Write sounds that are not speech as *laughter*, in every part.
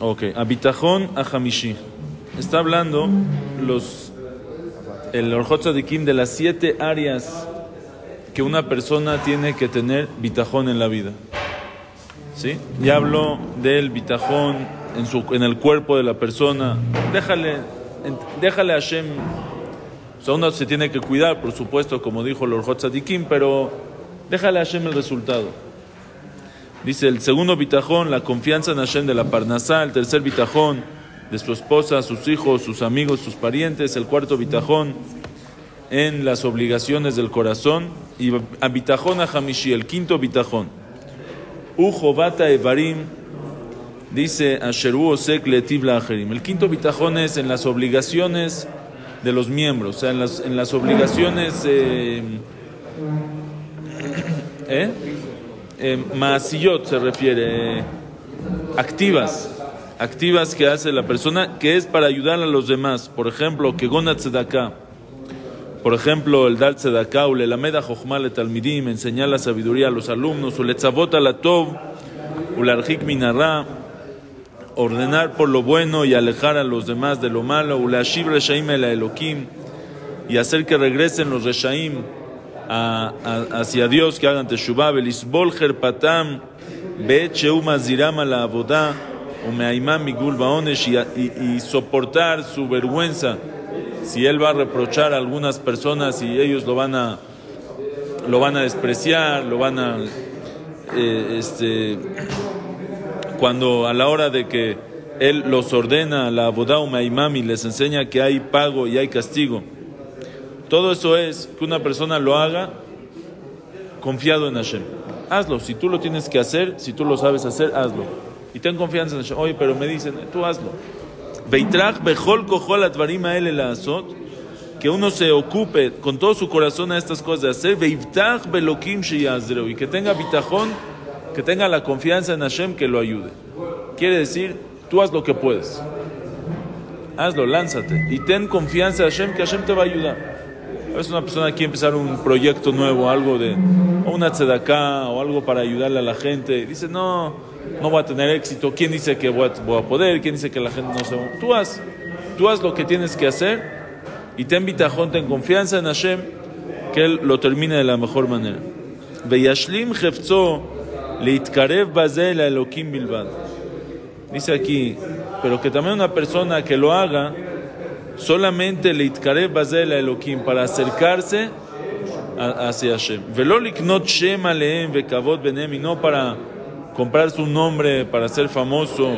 Ok, Abitajón a Hamishi. Está hablando los, el Orjot de las siete áreas que una persona tiene que tener bitajón en la vida. ¿Sí? Ya hablo del bitajón en, su, en el cuerpo de la persona. Déjale, déjale a Hashem sea, uno se tiene que cuidar, por supuesto, como dijo el Orjot pero déjale a Hashem el resultado. Dice el segundo bitajón, la confianza en Hashem de la Parnasá. El tercer bitajón, de su esposa, sus hijos, sus amigos, sus parientes. El cuarto bitajón, en las obligaciones del corazón. Y a bitajón a Hamishi, el quinto bitajón. Ujo bata evarim, dice Asheru osek letiv la El quinto bitajón es en las obligaciones de los miembros, o sea, en las, en las obligaciones eh, ¿eh? Eh se refiere, activas, activas que hace la persona, que es para ayudar a los demás. Por ejemplo, que gonat tzedakah. Por ejemplo, el dar tzedakah, o le lameda jochmal talmidim, enseñar la sabiduría a los alumnos, o le tzavot la tov, o la minará, ordenar por lo bueno y alejar a los demás de lo malo, reshaim el y hacer que regresen los reshaim hacia Dios, que hagan teshuvah, belisbol patam, be ziram la abodá, umeaimam migul y soportar su vergüenza, si él va a reprochar a algunas personas y ellos lo van a lo van a despreciar, lo van a eh, este cuando a la hora de que él los ordena, la Abodauma y les enseña que hay pago y hay castigo. Todo eso es que una persona lo haga confiado en Hashem. Hazlo, si tú lo tienes que hacer, si tú lo sabes hacer, hazlo. Y ten confianza en Hashem. Oye, pero me dicen, tú hazlo. Beitrach bejol kohol atvarima el que uno se ocupe con todo su corazón a estas cosas de hacer, Veitrach belokim y que tenga bitajón que tenga la confianza en Hashem que lo ayude. Quiere decir, tú haz lo que puedes. Hazlo, lánzate. Y ten confianza en Hashem que Hashem te va a ayudar. A veces una persona quiere empezar un proyecto nuevo, algo de, o una tzedaká, o algo para ayudarle a la gente. dice, no, no voy a tener éxito. ¿Quién dice que voy a, poder? ¿Quién dice que la gente no se va Tú haz, tú haz lo que tienes que hacer y ten bitajón, ten confianza en Hashem que Él lo termine de la mejor manera. Veyashlim jefzo Leitkarev Bazel Elohim Bilbad. Dice aquí, pero que también una persona que lo haga, solamente Leitkarev Bazel Elohim, para acercarse hacia Hashem. Velolik not Shem Aleem Vekavot Benem, y no para comprar su nombre, para ser famoso,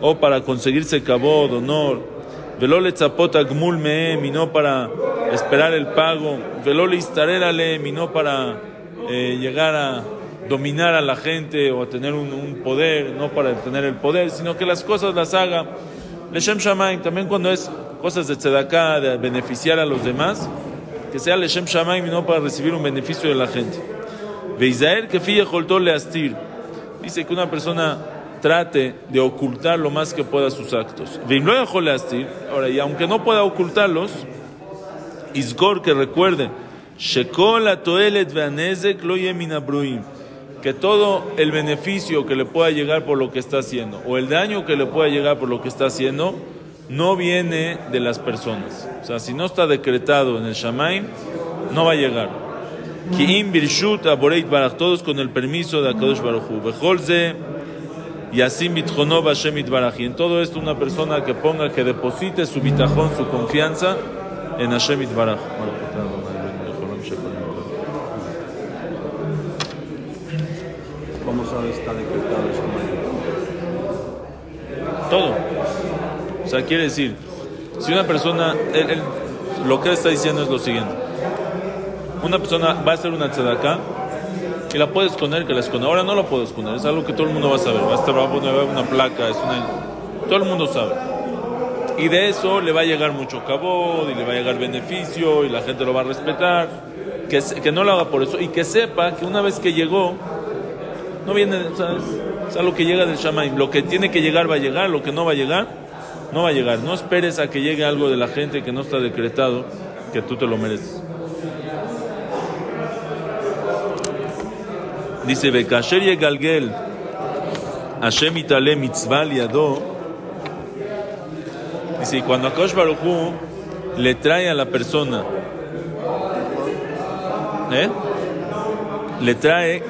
o para conseguirse kavod, honor. Velole Tzapot Agmul Meem, y no para esperar el pago. Velole Istarer Aleem, y no para eh, llegar a dominar a la gente o a tener un, poder, no para tener el poder, sino que las cosas las haga. Leshem Shamaim, también cuando es cosas de tzedakah, de beneficiar a los demás, que sea Leshem Shamaim y no para recibir un beneficio de la gente. Veizaer que fille le astir. Dice que una persona trate de ocultar lo más que pueda sus actos. le astir. Ahora, y aunque no pueda ocultarlos, Isgor que recuerde, que todo el beneficio que le pueda llegar por lo que está haciendo o el daño que le pueda llegar por lo que está haciendo no viene de las personas. O sea, si no está decretado en el Shamaim, no va a llegar. todos con el permiso de Akadosh Baruchu. Bejolze y así Y en todo esto una persona que ponga, que deposite su bitajón, su confianza en Hashem Itbaraj. está decretado Todo. O sea, quiere decir, si una persona, lo que él está diciendo es lo siguiente. Una persona va a hacer una tzedakah y la puede esconder, que la esconda. Ahora no lo puedo esconder, es algo que todo el mundo va a saber. Va a estar una placa, es una Todo el mundo sabe. Y de eso le va a llegar mucho cabod y le va a llegar beneficio y la gente lo va a respetar. Que, que no lo haga por eso y que sepa que una vez que llegó, no viene, ¿sabes? Es algo que llega del Shamaim. Lo que tiene que llegar va a llegar, lo que no va a llegar, no va a llegar. No esperes a que llegue algo de la gente que no está decretado, que tú te lo mereces. Dice, Bekasher Yegalgel, Hashem itale mitzvah liado. Dice, y cuando Akosh Baruchu le trae a la persona, ¿eh? le trae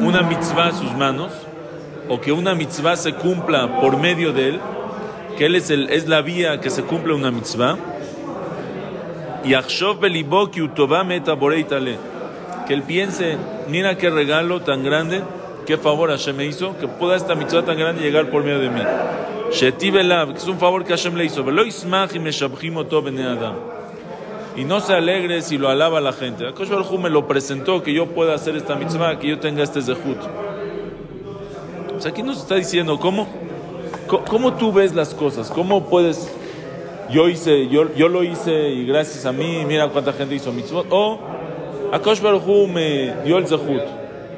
una mitzvah a sus manos, o que una mitzvah se cumpla por medio de él, que él es, el, es la vía que se cumple una mitzvah, y Achshov Belibo ki utova meta boreitale, que él piense, mira qué regalo tan grande, qué favor Hashem me hizo, que pueda esta mitzvah tan grande llegar por medio de mí. Sheti que es un favor que Hashem le hizo, y no se alegre si lo alaba la gente. Akosh Baruj me lo presentó, que yo pueda hacer esta mitzvah, que yo tenga este zehut. O sea, aquí nos está diciendo, ¿cómo, cómo tú ves las cosas? ¿Cómo puedes yo hice, yo, yo lo hice y gracias a mí, mira cuánta gente hizo mitzvot. O Akosh Baruj me dio el zehut.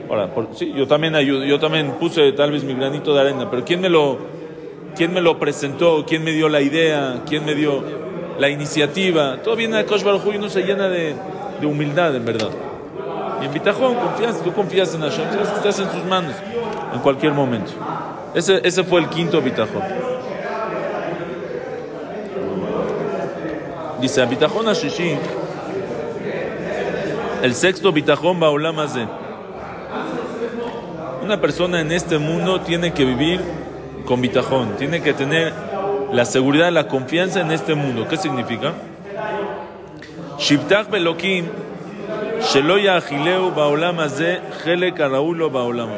Ahora, por, sí, yo también ayudo, yo también puse tal vez mi granito de arena, pero ¿quién me lo, quién me lo presentó? ¿Quién me dio la idea? ¿Quién me dio la iniciativa? Todo viene de Akosh Baruj y uno se llena de, de humildad, en verdad. Y en bitajón, confianza, tú confías en Hashem, sabes que estás en sus manos en cualquier momento. Ese, ese fue el quinto bitajón. Dice, bitajón Ashishi, el sexto bitajón Baolam Azeh. Una persona en este mundo tiene que vivir con bitajón, tiene que tener la seguridad, la confianza en este mundo. ¿Qué significa? Shibtach Belokim, Sheloya Agileu Baolam Azeh, Helek Araulo Baolam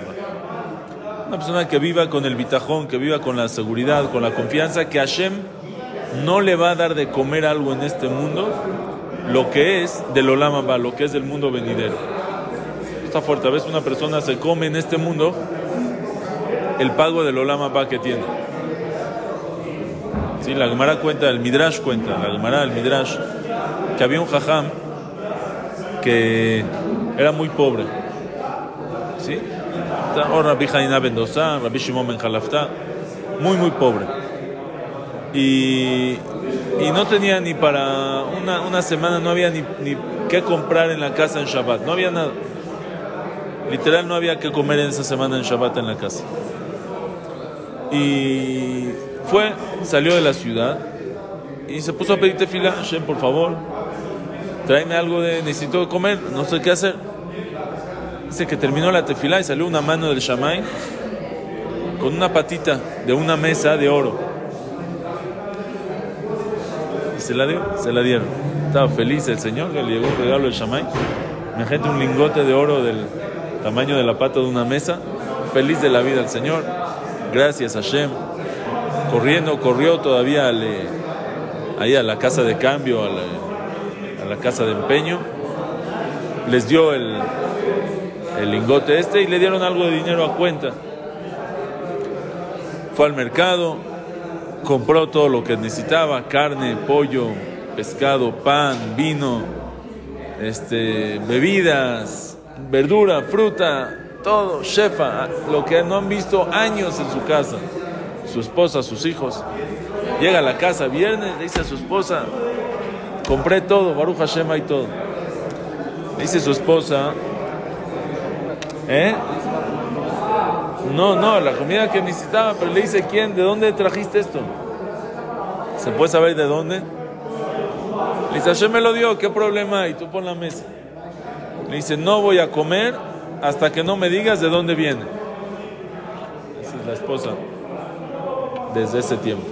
Una persona que viva con el bitajón, que viva con la seguridad, con la confianza, que Hashem no le va a dar de comer algo en este mundo lo que es del Olama lo que es del mundo venidero. Está fuerte, a veces una persona se come en este mundo el pago del Olama que tiene. Sí, la Gemara cuenta, el Midrash cuenta, la Gemara del Midrash, que había un jajam que era muy pobre. O Rabbi Rabbi Shimon Ben muy, muy pobre y, y no tenía ni para una, una semana, no había ni, ni qué comprar en la casa en Shabbat, no había nada. Literal no había que comer en esa semana en Shabbat en la casa. Y fue, salió de la ciudad y se puso a pedir tefila, Shem, por favor, tráeme algo de, necesito comer, no sé qué hacer. Dice que terminó la tefila y salió una mano del Shamay con una patita de una mesa de oro. se la dio, se la dieron. Estaba feliz el señor que le llegó un regalo de Shamay. Imagínate un lingote de oro del tamaño de la pata de una mesa. Feliz de la vida el señor. Gracias a Hashem. Corriendo, corrió todavía ahí a la casa de cambio, a la, casa de empeño. Les dio el, el lingote este y le dieron algo de dinero a cuenta. Fue al mercado, compró todo lo que necesitaba, carne, pollo, pescado, pan, vino, este, bebidas, verdura, fruta, todo, shefa, lo que no han visto años en su casa, su esposa, sus hijos. Llega a la casa viernes, le dice a su esposa, compré todo, Baruch Hashem y todo. Le dice su esposa, ¿eh? No, no, la comida que necesitaba, pero le dice, ¿quién? ¿De dónde trajiste esto? ¿Se puede saber de dónde? Le dice, Hashem me lo dio, ¿qué problema hay? Tú pon la mesa. Le dice, no voy a comer hasta que no me digas de dónde viene. Esa es la esposa desde ese tiempo.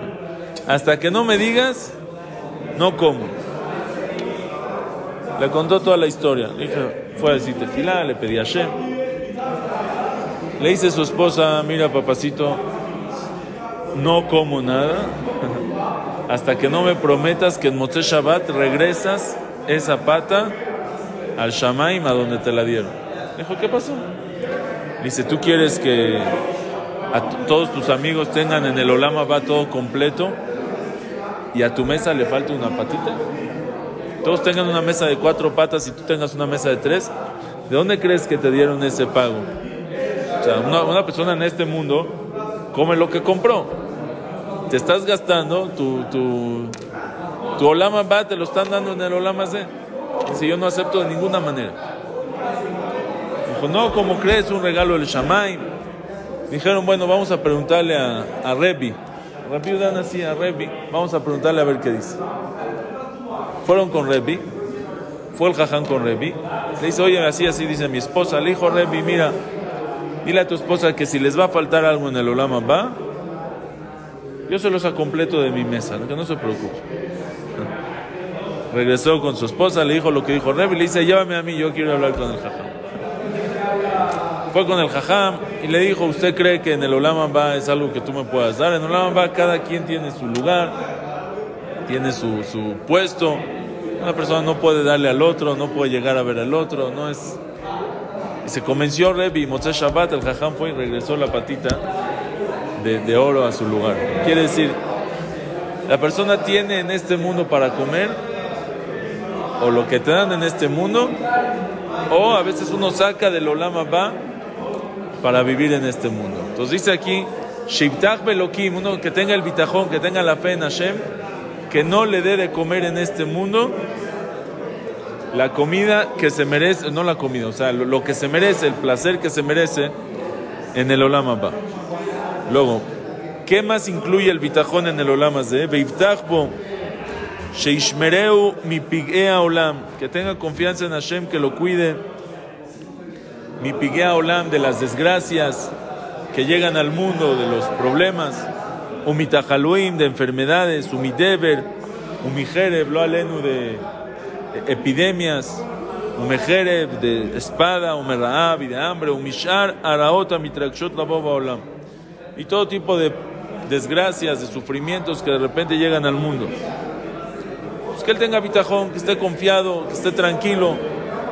*laughs* Hasta que no me digas, no como. Le contó toda la historia. Le dije, fue a decir tefilá, le pedí a Hashem. Le dice su esposa, mira papacito, no como nada *laughs* hasta que no me prometas que en Motzé Shabbat regresas esa pata al Shamaim a donde te la dieron. Dijo, ¿qué pasó? Dice, ¿tú quieres que a todos tus amigos tengan en el Olama va todo completo y a tu mesa le falta una patita. Todos tengan una mesa de cuatro patas y tú tengas una mesa de tres. ¿De dónde crees que te dieron ese pago? O sea, una, persona en este mundo come lo que compró. Te estás gastando tu, tu, tu Olama va, te lo están dando en el Olama Z. Si yo no acepto de ninguna manera. Dijo, no, ¿cómo crees? Un regalo del Shamay. Dijeron, bueno, vamos a preguntarle a, a Rebi. Rebi dan así a Rebi. Vamos a preguntarle a ver qué dice. Fueron con Rebi. Fue el jaján con Rebi. Le dice, oye, así, así dice mi esposa. Le dijo Rebi, mira, dile a tu esposa que si les va a faltar algo en el Olama va, yo se los completo de mi mesa, que no se preocupe. Regresó con su esposa, le dijo lo que dijo Rebi, le dice, llévame a mí, yo quiero hablar con el jajam. Fue con el jajam y le dijo, ¿usted cree que en el Olama va es algo que tú me puedas dar? En el Olama cada quien tiene su lugar, tiene su, su puesto. Una persona no puede darle al otro, no puede llegar a ver al otro, no es... Y se convenció Rebi, Moshe Shabbat, el jajam fue y regresó la patita de, de oro a su lugar. Quiere decir, la persona tiene en este mundo para comer o lo que te dan en este mundo, o a veces uno saca del Olama va para vivir en este mundo. Entonces dice aquí, Shibtach Belokim, uno que tenga el bitajón, que tenga la fe en Hashem, que no le dé de comer en este mundo la comida que se merece, no la comida, o sea, lo, que se merece, el placer que se merece en el Olama va. Luego, ¿qué más incluye el bitajón en el Olama de Sheishmereu mi pigea olam, que tenga confianza en Hashem, que lo cuide. Mi pigea olam de las desgracias que llegan al mundo, de los problemas. Umitajaluim de enfermedades, umideber, umijereb, lo alenu de epidemias, umejereb de espada, umeraab y de hambre, umishar araota mitrakshot la boba olam. Y todo tipo de desgracias, de sufrimientos que de repente llegan al mundo. Pues, que él tenga bitajón, que esté confiado, que esté tranquilo,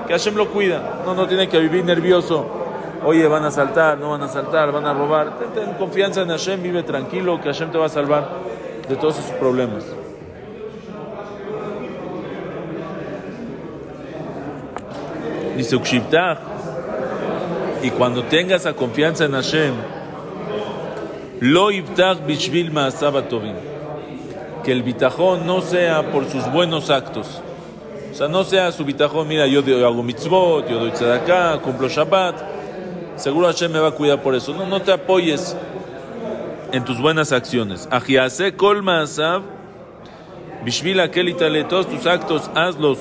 que Hashem lo cuida. No, no tiene que vivir nervioso. Oye, van a saltar, no van a saltar, van a robar. Ten, confianza en Hashem, vive tranquilo, que Hashem te va a salvar de todos esos problemas. Dice Ukshivtach, y cuando tengas esa confianza en Hashem, lo ibtach bishvil ma'asabatovim que el bitajón no sea por sus buenos actos. O sea, no sea su bitajón, mira, yo hago mitzvot, yo doy tzedakah, cumplo Shabbat. Seguro Hashem me va a cuidar por eso. No, no te apoyes en tus buenas acciones. Ajiase kol ma'asav, bishvil aquel todos tus actos hazlos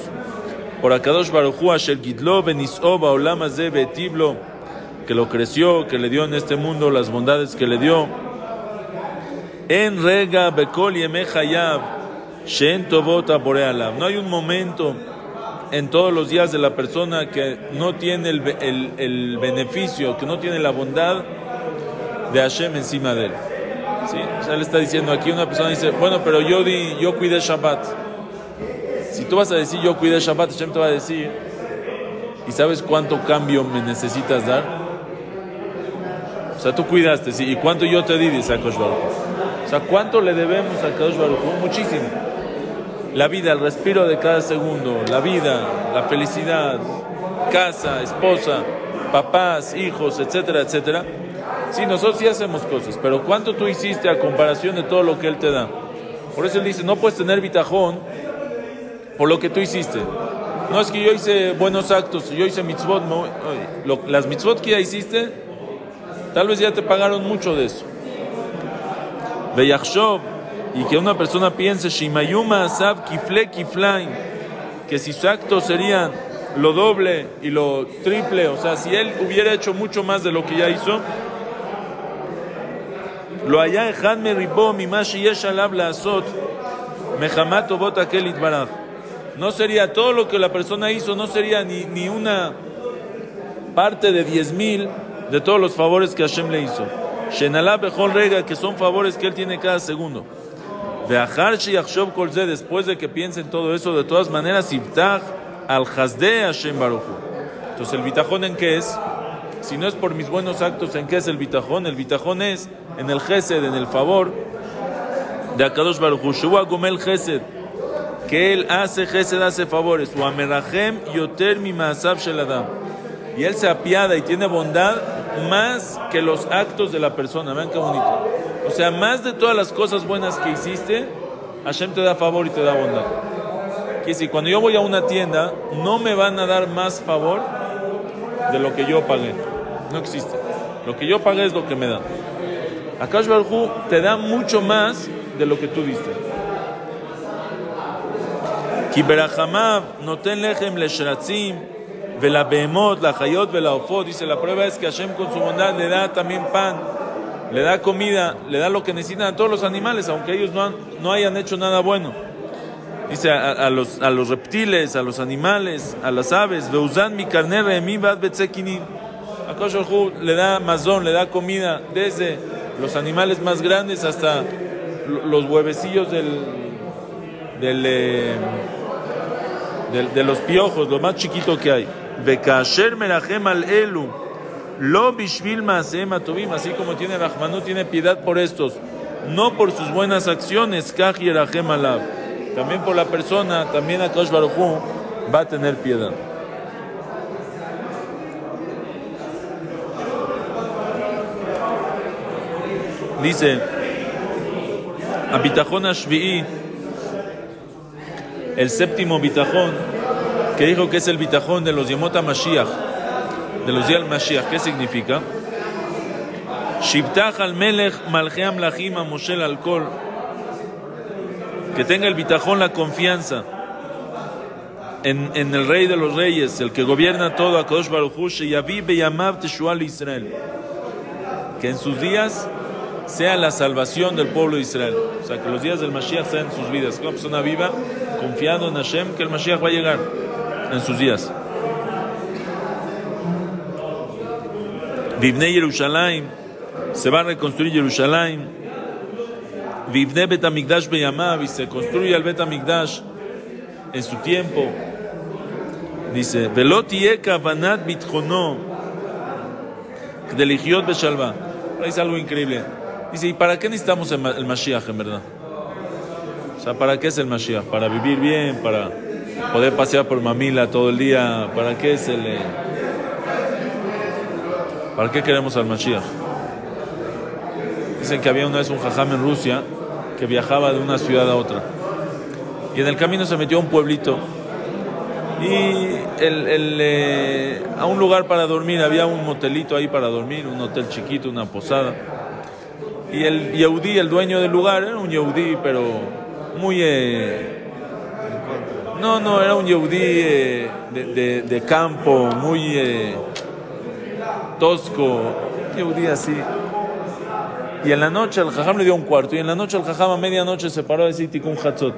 por Akadosh Baruchu Asher Gidlo Benis'o Baolam Betiblo, que lo creció, que le dio en este mundo las bondades que le dio. En rega bekol hayab, shen tovota No hay un momento en todos los días de la persona que no tiene el, el, el, beneficio, que no tiene la bondad de Hashem encima de él. ¿Sí? O sea, le está diciendo aquí una persona dice, bueno, pero yo di, yo cuidé Shabbat. Si tú vas a decir yo cuidé Shabbat, Hashem te va a decir, ¿y sabes cuánto cambio me necesitas dar? O sea, tú cuidaste, ¿sí? ¿Y cuánto yo te di? Dice Akosh o sea, ¿cuánto le debemos a Kadosh Baruch Muchísimo. La vida, el respiro de cada segundo, la vida, la felicidad, casa, esposa, papás, hijos, etcétera, etcétera. Sí, nosotros sí hacemos cosas, pero ¿cuánto tú hiciste a comparación de todo lo que Él te da? Por eso Él dice, no puedes tener bitajón por lo que tú hiciste. No es que yo hice buenos actos, yo hice mitzvot, las mitzvot que ya hiciste, tal vez ya te pagaron mucho de eso y que una persona piense, Shimayuma Asab Kifle Kiflain, que si sus actos serían lo doble y lo triple, o sea, si él hubiera hecho mucho más de lo que ya hizo, lo haya Hanme Ribo, Mimashi Yeshalab la Azot, Mehamato Bota Kelit Baraj. No sería todo lo que la persona hizo, no sería ni, ni una parte de diez mil de todos los favores que Hashem le hizo. Shenalá Bejol Rega, que son favores que él tiene cada segundo. Yachshov Kolze, después de que piensen todo eso, de todas maneras, Ibtach al Hasde Hashem Baruchu. Entonces, ¿el bitajón en qué es? si no es por mis buenos actos, ¿en qué es el bitajón? El bitajón es en el gesed, en el favor de Akadosh Baruch Hu. Shua Gomel Gesed, que él hace gesed, hace favores. Wa merahem yoter mi maasav shel adam. Y él se apiada y tiene bondad más que los actos de la persona. Vean qué bonito. O sea, más de todas las cosas buenas que hiciste, Hashem te da favor y te da bondad. Que si cuando yo voy a una tienda, no me van a dar más favor de lo que yo pagué. No existe. Lo que yo pagué es lo que me dan. Akash Barhu te da mucho más de lo que tú diste. Noten lechem. Dice la prueba es que Hashem con su bondad le da también pan, le da comida, le da lo que necesitan a todos los animales, aunque ellos no, han, no hayan hecho nada bueno. Dice a, los, a los reptiles, a los animales, a las aves. Veuzan mi carne mi bad le da mazón, le da comida desde los animales más grandes hasta los huevecillos del, eh, del, de los piojos, lo más chiquito que hay. Bekasher merachem al elu, lo bishvil maasem atuvim, así como tiene Rahmanu, tiene piedad por estos, no por sus buenas acciones, yerachem alab. También por la persona, también Akash Baruj Hu va a tener piedad. Dice, a Bitajón Ashvi'i, el séptimo Bitajón, que dijo que es el Bitajón de los Yemota Mashiach, de los Yal Mashiach, ¿qué significa? Shibtach al Melech Malcheam Lachim Moshel Alkol, que tenga el Bitajón la confianza en, en, el Rey de los Reyes, el que gobierna todo, a Kosh Baruch Hu, Yavi Beyamav Teshual Israel, que en sus días sea la salvación del pueblo de Israel. O sea, que los días del Mashiach sean sus vidas. Una persona viva, confiando en Hashem, que el Mashiach va a llegar en sus días. Vivne Yerushalayim, se va a reconstruir Yerushalayim. Vivne Betamigdash Beyamav, y se construye el Betamigdash en su tiempo. Dice, Velot Yeka Vanat Bitchono, Deligiot Beshalva. Es algo increíble. Dice, ¿y para qué necesitamos el Mashiach en verdad? O sea, ¿para qué es el Mashiach? ¿Para vivir bien? ¿Para poder pasear por Mamila todo el día? ¿Para qué es el... Eh... ¿Para qué queremos al Mashiach? Dicen que había una vez un jajam en Rusia que viajaba de una ciudad a otra. Y en el camino se metió a un pueblito. Y eh, a un lugar para dormir, había un motelito ahí para dormir, un hotel chiquito, una posada. Y el Yehudi, el dueño del lugar, era un Yehudi, pero muy... Eh, no, no, era un Yehudi eh, de, campo, muy tosco, Yehudi así. Y en la noche el jajam le dio un cuarto, y en la noche el jajam a medianoche se paró a decir Tikkun Hatzot.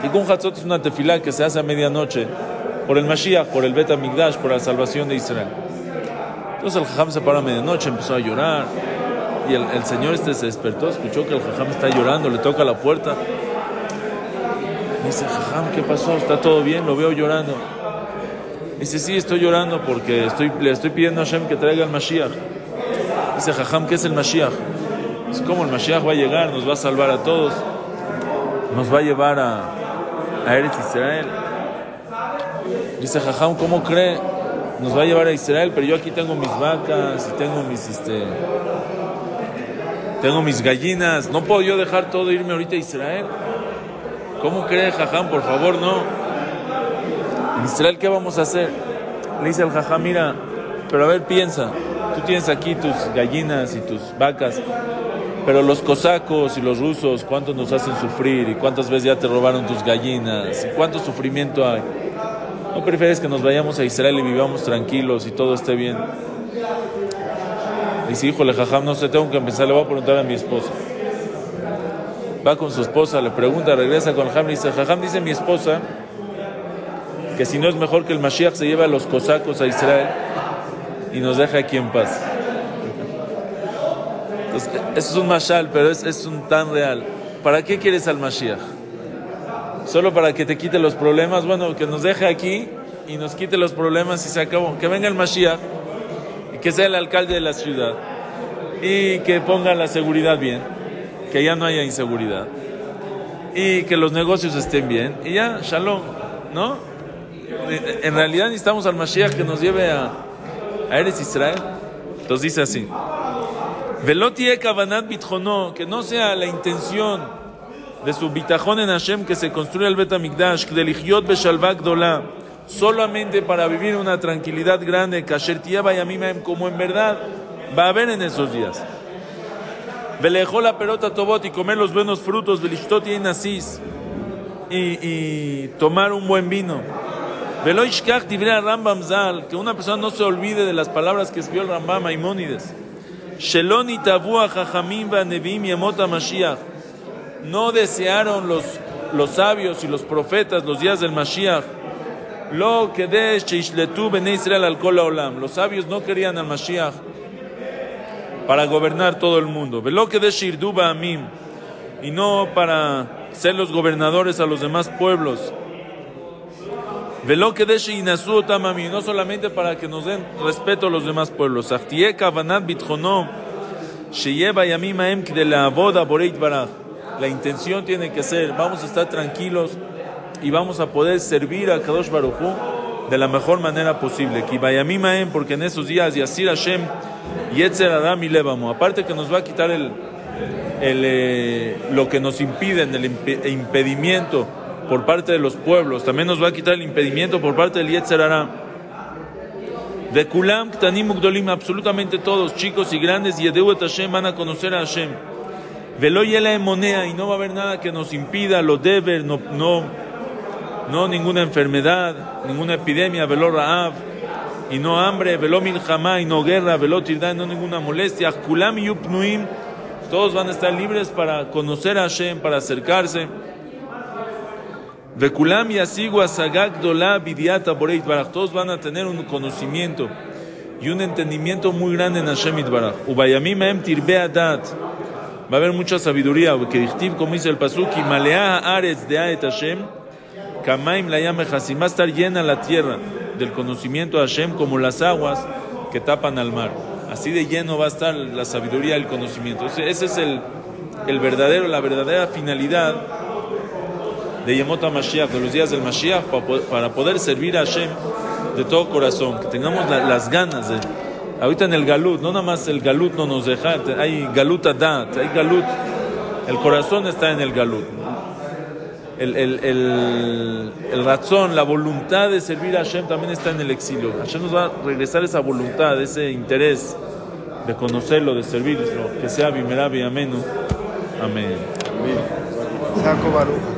Tikkun Hatzot es una tefilá que se hace a medianoche por el Mashiach, por el Bet Amigdash, por la salvación de Israel. Entonces el jajam se paró a medianoche, empezó a llorar. Y el, señor este se despertó, escuchó que el jajam está llorando, le toca la puerta. Dice, jajam, ¿qué pasó? ¿Está todo bien? Lo veo llorando. Dice, sí, estoy llorando porque estoy, le estoy pidiendo a Hashem que traiga el Mashiach. Dice, jajam, ¿qué es el Mashiach? Es como el Mashiach va a llegar, nos va a salvar a todos, nos va a llevar a, a Eretz Israel. Dice, jajam, ¿cómo cree? Nos va a llevar a Israel, pero yo aquí tengo mis vacas y tengo mis, este, tengo mis gallinas, ¿no puedo yo dejar todo e irme ahorita a Israel? ¿Cómo cree Jajam? Por favor, no. ¿En Israel qué vamos a hacer? Le dice el Jajam, mira, pero a ver, piensa, tú tienes aquí tus gallinas y tus vacas, pero los cosacos y los rusos, ¿cuántos nos hacen sufrir? ¿Y cuántas veces ya te robaron tus gallinas? ¿Y cuánto sufrimiento hay? ¿No prefieres que nos vayamos a Israel y vivamos tranquilos y todo esté bien? Dice, híjole, jajam, no sé, tengo que empezar, le voy a preguntar a mi esposa. Va con su esposa, le pregunta, regresa con el jajam, dice, jajam, dice mi esposa que si no es mejor que el Mashiach se lleve a los cosacos a Israel y nos deje aquí en paz. Entonces, eso es un mashal, pero es, es un tan real. ¿Para qué quieres al Mashiach? Solo para que te quite los problemas, bueno, que nos deje aquí y nos quite los problemas y se acabó. Que venga el Mashiach que sea el alcalde de la ciudad y que ponga la seguridad bien, que ya no haya inseguridad y que los negocios estén bien y ya, shalom, ¿no? En realidad necesitamos al Mashiach que nos lleve a, a Eres Israel. Entonces dice así: Velotie kavanat bitjono, que no sea la intención de su bitajón en Hashem que se construya el Betamikdash, que deligiot beshalvak dola, solamente para vivir una tranquilidad grande, kasher yamimem, como en verdad va a haber en esos días. Velejó la perota tobot y comer los buenos frutos, velishtot y nasis, y tomar un buen vino. Veloishkach a Rambam Zal, que una persona no se olvide de las palabras que escribió el Rambam Maimónides. Sheloni tabua jajamim nevim yemota Mashiach. No desearon los, los sabios y los profetas los días del Mashiach. Lo que de Sheishletu bene Israel al olam. Los sabios no querían al Mashiach para gobernar todo el mundo. Velo que de Shirduba Amim. Y no para ser los gobernadores a los demás pueblos. Velo que y no solamente para que nos den respeto a los demás pueblos. La intención tiene que ser, vamos a estar tranquilos y vamos a poder servir a Kadosh Baruj de la mejor manera posible. Porque en esos días, Yasir Hashem, Yetzer Adam y Levamo, aparte que nos va a quitar el, el, eh, lo que nos impide, el impedimento por parte de los pueblos, también nos va a quitar el impedimento por parte del Yetzer De Kulam, Ktanim, Ugdolim, absolutamente todos, chicos y grandes, y Edeuet Hashem van a conocer a Hashem. Velo Yela Monea, y no va a haber nada que nos impida, lo debe, no, no, no ninguna enfermedad, ninguna epidemia, Velo Raab, y no hambre, Velo Milhamá, y no guerra, Velo Tirda, y no ninguna molestia. Kulam y todos van a estar libres para conocer a Hashem, para acercarse. Vekulam yasigua sagak dola bidiata boreit barach. Todos van a tener un conocimiento y un entendimiento muy grande en Hashem Itbarach. Ubayamim em tirbe adat. Va a haber mucha sabiduría. Que como dice el pasuk, y malea aretz de aet Hashem, kamaim la llame Va a estar llena la tierra del conocimiento de Hashem como las aguas que tapan al mar. Así de lleno va a estar la sabiduría y el conocimiento. Ese es el, el verdadero, la verdadera finalidad de Yemota Mashiach, de los días del Mashiach, para poder servir a Hashem de todo corazón, que tengamos las ganas de... Ahorita en el Galut, no nada más el Galut no nos deja, hay Galut Adat, hay Galut, el corazón está en el Galut. El, el, el, razón, la voluntad de servir a Hashem también está en el exilio. Hashem nos va a regresar esa voluntad, ese interés de conocerlo, de servirlo, que sea Bimerabi Amenu. Amén. Amén.